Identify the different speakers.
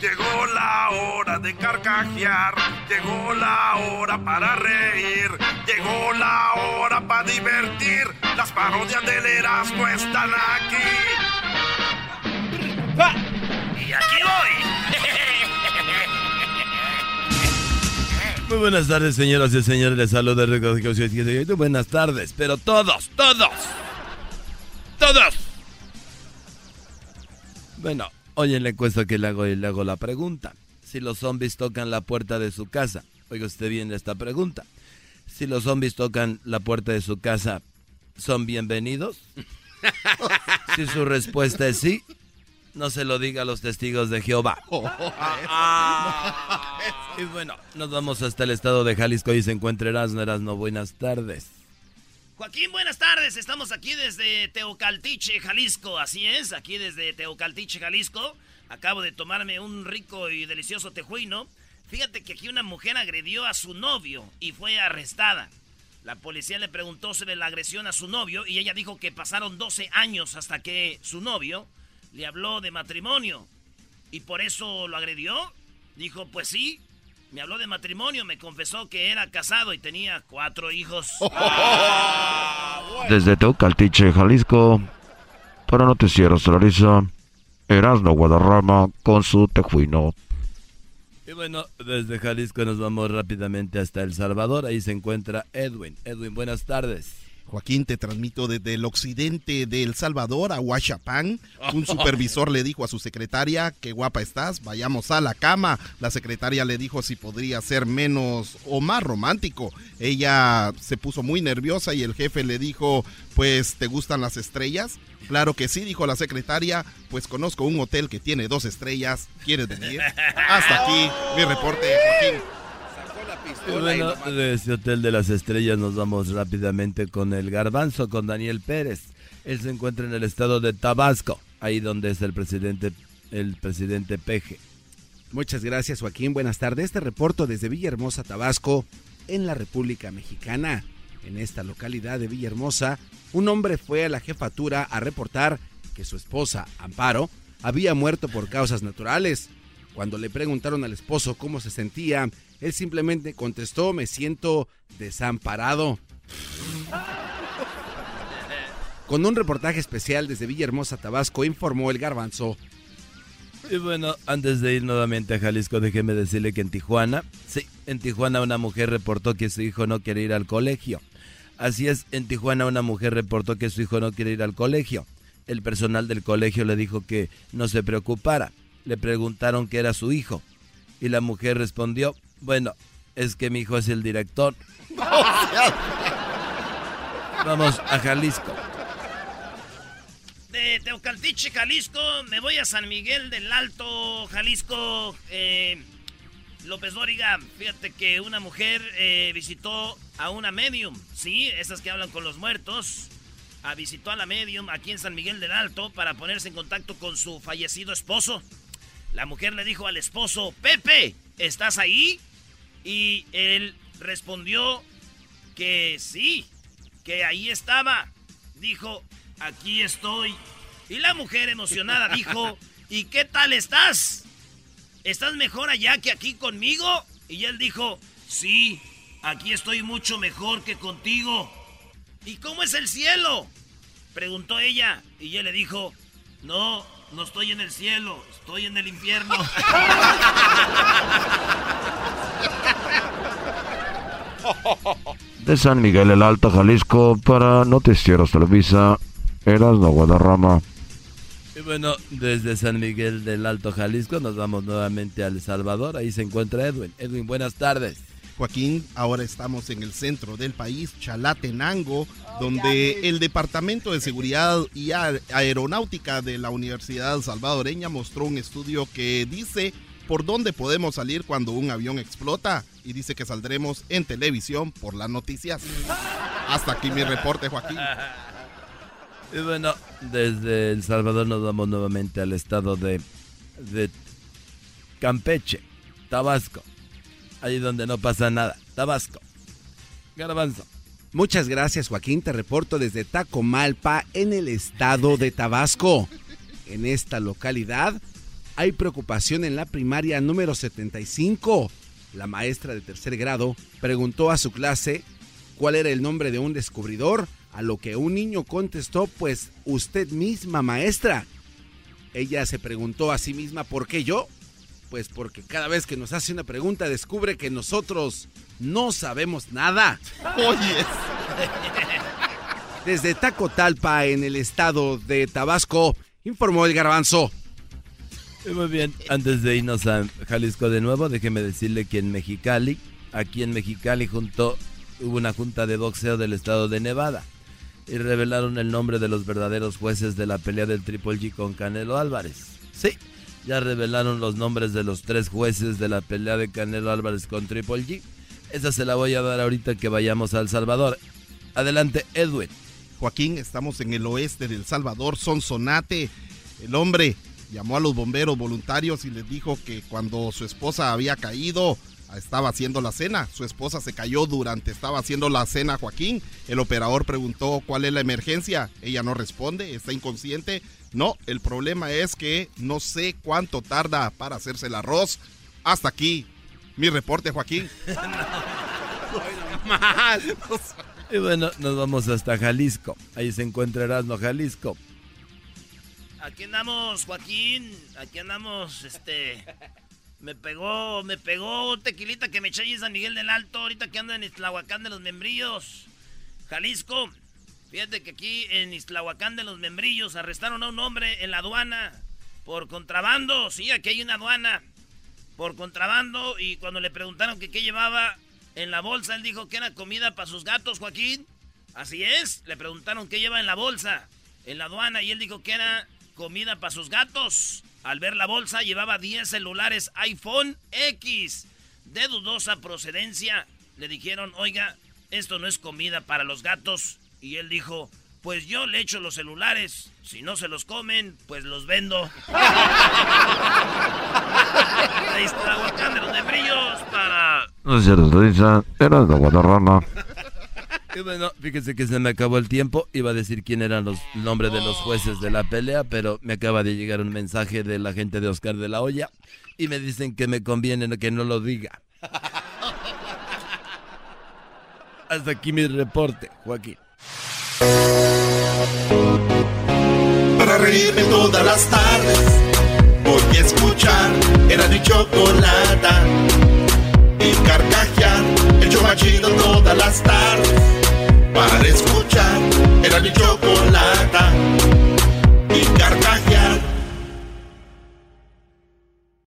Speaker 1: Llegó la hora de carcajear, llegó la hora para reír, llegó la hora para divertir. Las parodias del Erasmo están aquí.
Speaker 2: Y aquí voy.
Speaker 3: Muy buenas tardes, señoras y señores. Les saluda Muy Buenas tardes, pero todos, todos, todos. Bueno, hoy en la encuesta que le hago, le hago la pregunta. Si los zombies tocan la puerta de su casa, oiga usted bien esta pregunta. Si los zombies tocan la puerta de su casa, ¿son bienvenidos? si su respuesta es sí, no se lo diga a los testigos de Jehová. Oh, y bueno, nos vamos hasta el estado de Jalisco y se encuentra Erasmo. no buenas tardes.
Speaker 2: Joaquín, buenas tardes. Estamos aquí desde Teocaltiche, Jalisco. Así es, aquí desde Teocaltiche, Jalisco. Acabo de tomarme un rico y delicioso tejuino. Fíjate que aquí una mujer agredió a su novio y fue arrestada. La policía le preguntó sobre la agresión a su novio y ella dijo que pasaron 12 años hasta que su novio le habló de matrimonio y por eso lo agredió. Dijo, pues sí, me habló de matrimonio, me confesó que era casado y tenía cuatro hijos.
Speaker 4: Desde Teucaltiche, Jalisco, para Noticieros Televisa, Erasmo Guadarrama con su tejuino.
Speaker 3: Y bueno, desde Jalisco nos vamos rápidamente hasta El Salvador. Ahí se encuentra Edwin. Edwin, buenas tardes.
Speaker 5: Joaquín, te transmito desde el occidente de El Salvador a Huachapán. Un supervisor le dijo a su secretaria, qué guapa estás, vayamos a la cama. La secretaria le dijo si podría ser menos o más romántico. Ella se puso muy nerviosa y el jefe le dijo, pues, ¿te gustan las estrellas? Claro que sí, dijo la secretaria, pues conozco un hotel que tiene dos estrellas. ¿Quieres venir? Hasta aquí mi reporte, Joaquín
Speaker 3: bueno, de ese Hotel de las Estrellas nos vamos rápidamente con el garbanzo, con Daniel Pérez. Él se encuentra en el estado de Tabasco, ahí donde es el presidente, el presidente Peje.
Speaker 6: Muchas gracias Joaquín, buenas tardes. Este reporto desde Villahermosa, Tabasco, en la República Mexicana. En esta localidad de Villahermosa, un hombre fue a la jefatura a reportar que su esposa, Amparo, había muerto por causas naturales. Cuando le preguntaron al esposo cómo se sentía, él simplemente contestó, me siento desamparado. Con un reportaje especial desde Villahermosa, Tabasco, informó el garbanzo.
Speaker 3: Y bueno, antes de ir nuevamente a Jalisco, déjeme decirle que en Tijuana, sí, en Tijuana una mujer reportó que su hijo no quiere ir al colegio. Así es, en Tijuana una mujer reportó que su hijo no quiere ir al colegio. El personal del colegio le dijo que no se preocupara. Le preguntaron qué era su hijo. Y la mujer respondió, bueno, es que mi hijo es el director. Vamos a Jalisco.
Speaker 2: De Teocaltiche, Jalisco, me voy a San Miguel del Alto, Jalisco. Eh, López Dóriga, fíjate que una mujer eh, visitó a una medium, sí, esas que hablan con los muertos. A, visitó a la medium aquí en San Miguel del Alto para ponerse en contacto con su fallecido esposo. La mujer le dijo al esposo, Pepe, ¿estás ahí? Y él respondió que sí, que ahí estaba. Dijo, aquí estoy. Y la mujer emocionada dijo, ¿y qué tal estás? ¿Estás mejor allá que aquí conmigo? Y él dijo, sí, aquí estoy mucho mejor que contigo. ¿Y cómo es el cielo? Preguntó ella. Y él le dijo, no, no estoy en el cielo, estoy en el infierno.
Speaker 4: De San Miguel el Alto, Jalisco, para Noticieros Televisa, Erasmo Guadarrama.
Speaker 3: Y bueno, desde San Miguel del Alto, Jalisco, nos vamos nuevamente a El Salvador. Ahí se encuentra Edwin. Edwin, buenas tardes.
Speaker 5: Joaquín, ahora estamos en el centro del país, Chalatenango, donde el Departamento de Seguridad y Aeronáutica de la Universidad Salvadoreña mostró un estudio que dice por dónde podemos salir cuando un avión explota y dice que saldremos en televisión por las noticias. Hasta aquí mi reporte, Joaquín.
Speaker 3: Y bueno, desde El Salvador nos vamos nuevamente al estado de, de Campeche, Tabasco ahí donde no pasa nada. Tabasco. Garbanzo.
Speaker 6: Muchas gracias, Joaquín. Te reporto desde Tacomalpa, en el estado de Tabasco. En esta localidad, hay preocupación en la primaria número 75. La maestra de tercer grado preguntó a su clase cuál era el nombre de un descubridor, a lo que un niño contestó, pues usted misma, maestra. Ella se preguntó a sí misma, ¿por qué yo? Pues porque cada vez que nos hace una pregunta descubre que nosotros no sabemos nada.
Speaker 5: Oye.
Speaker 6: Desde Tacotalpa, en el estado de Tabasco, informó el garbanzo.
Speaker 3: Muy bien, antes de irnos a Jalisco de nuevo, déjeme decirle que en Mexicali, aquí en Mexicali junto, hubo una junta de boxeo del estado de Nevada y revelaron el nombre de los verdaderos jueces de la pelea del Triple G con Canelo Álvarez. Sí, ya revelaron los nombres de los tres jueces de la pelea de Canelo Álvarez con Triple G. Esa se la voy a dar ahorita que vayamos a El Salvador. Adelante, Edwin.
Speaker 5: Joaquín, estamos en el oeste del Salvador, Sonsonate. El hombre llamó a los bomberos voluntarios y les dijo que cuando su esposa había caído, estaba haciendo la cena. Su esposa se cayó durante estaba haciendo la cena, Joaquín. El operador preguntó cuál es la emergencia. Ella no responde, está inconsciente. No, el problema es que no sé cuánto tarda para hacerse el arroz. Hasta aquí. Mi reporte, Joaquín.
Speaker 3: Y bueno, nos vamos hasta Jalisco. Ahí se encuentra Erasmo Jalisco.
Speaker 2: Aquí andamos, Joaquín. Aquí andamos, este. Me pegó, me pegó tequilita que me eché en San Miguel del Alto. Ahorita que ando en Islahuacán de los Membrillos, Jalisco. Fíjate que aquí en Islahuacán de los Membrillos arrestaron a un hombre en la aduana por contrabando. Sí, aquí hay una aduana por contrabando. Y cuando le preguntaron que qué llevaba, en la bolsa. Él dijo que era comida para sus gatos, Joaquín. Así es. Le preguntaron qué lleva en la bolsa, en la aduana, y él dijo que era comida para sus gatos. Al ver la bolsa, llevaba 10 celulares iPhone X de dudosa procedencia. Le dijeron, oiga, esto no es comida para los gatos. Y él dijo, pues yo le echo los celulares. Si no se los comen, pues los vendo. Ahí está de los membrillos para.
Speaker 4: No
Speaker 3: y bueno, fíjese que se me acabó el tiempo. Iba a decir quién eran los nombres de los jueces de la pelea, pero me acaba de llegar un mensaje de la gente de Oscar de la Hoya y me dicen que me conviene que no lo diga. Hasta aquí mi reporte, Joaquín.
Speaker 1: Para reírme todas las tardes, voy a escuchar era mi chocolate y carcajear el yo todas las tardes inna the club.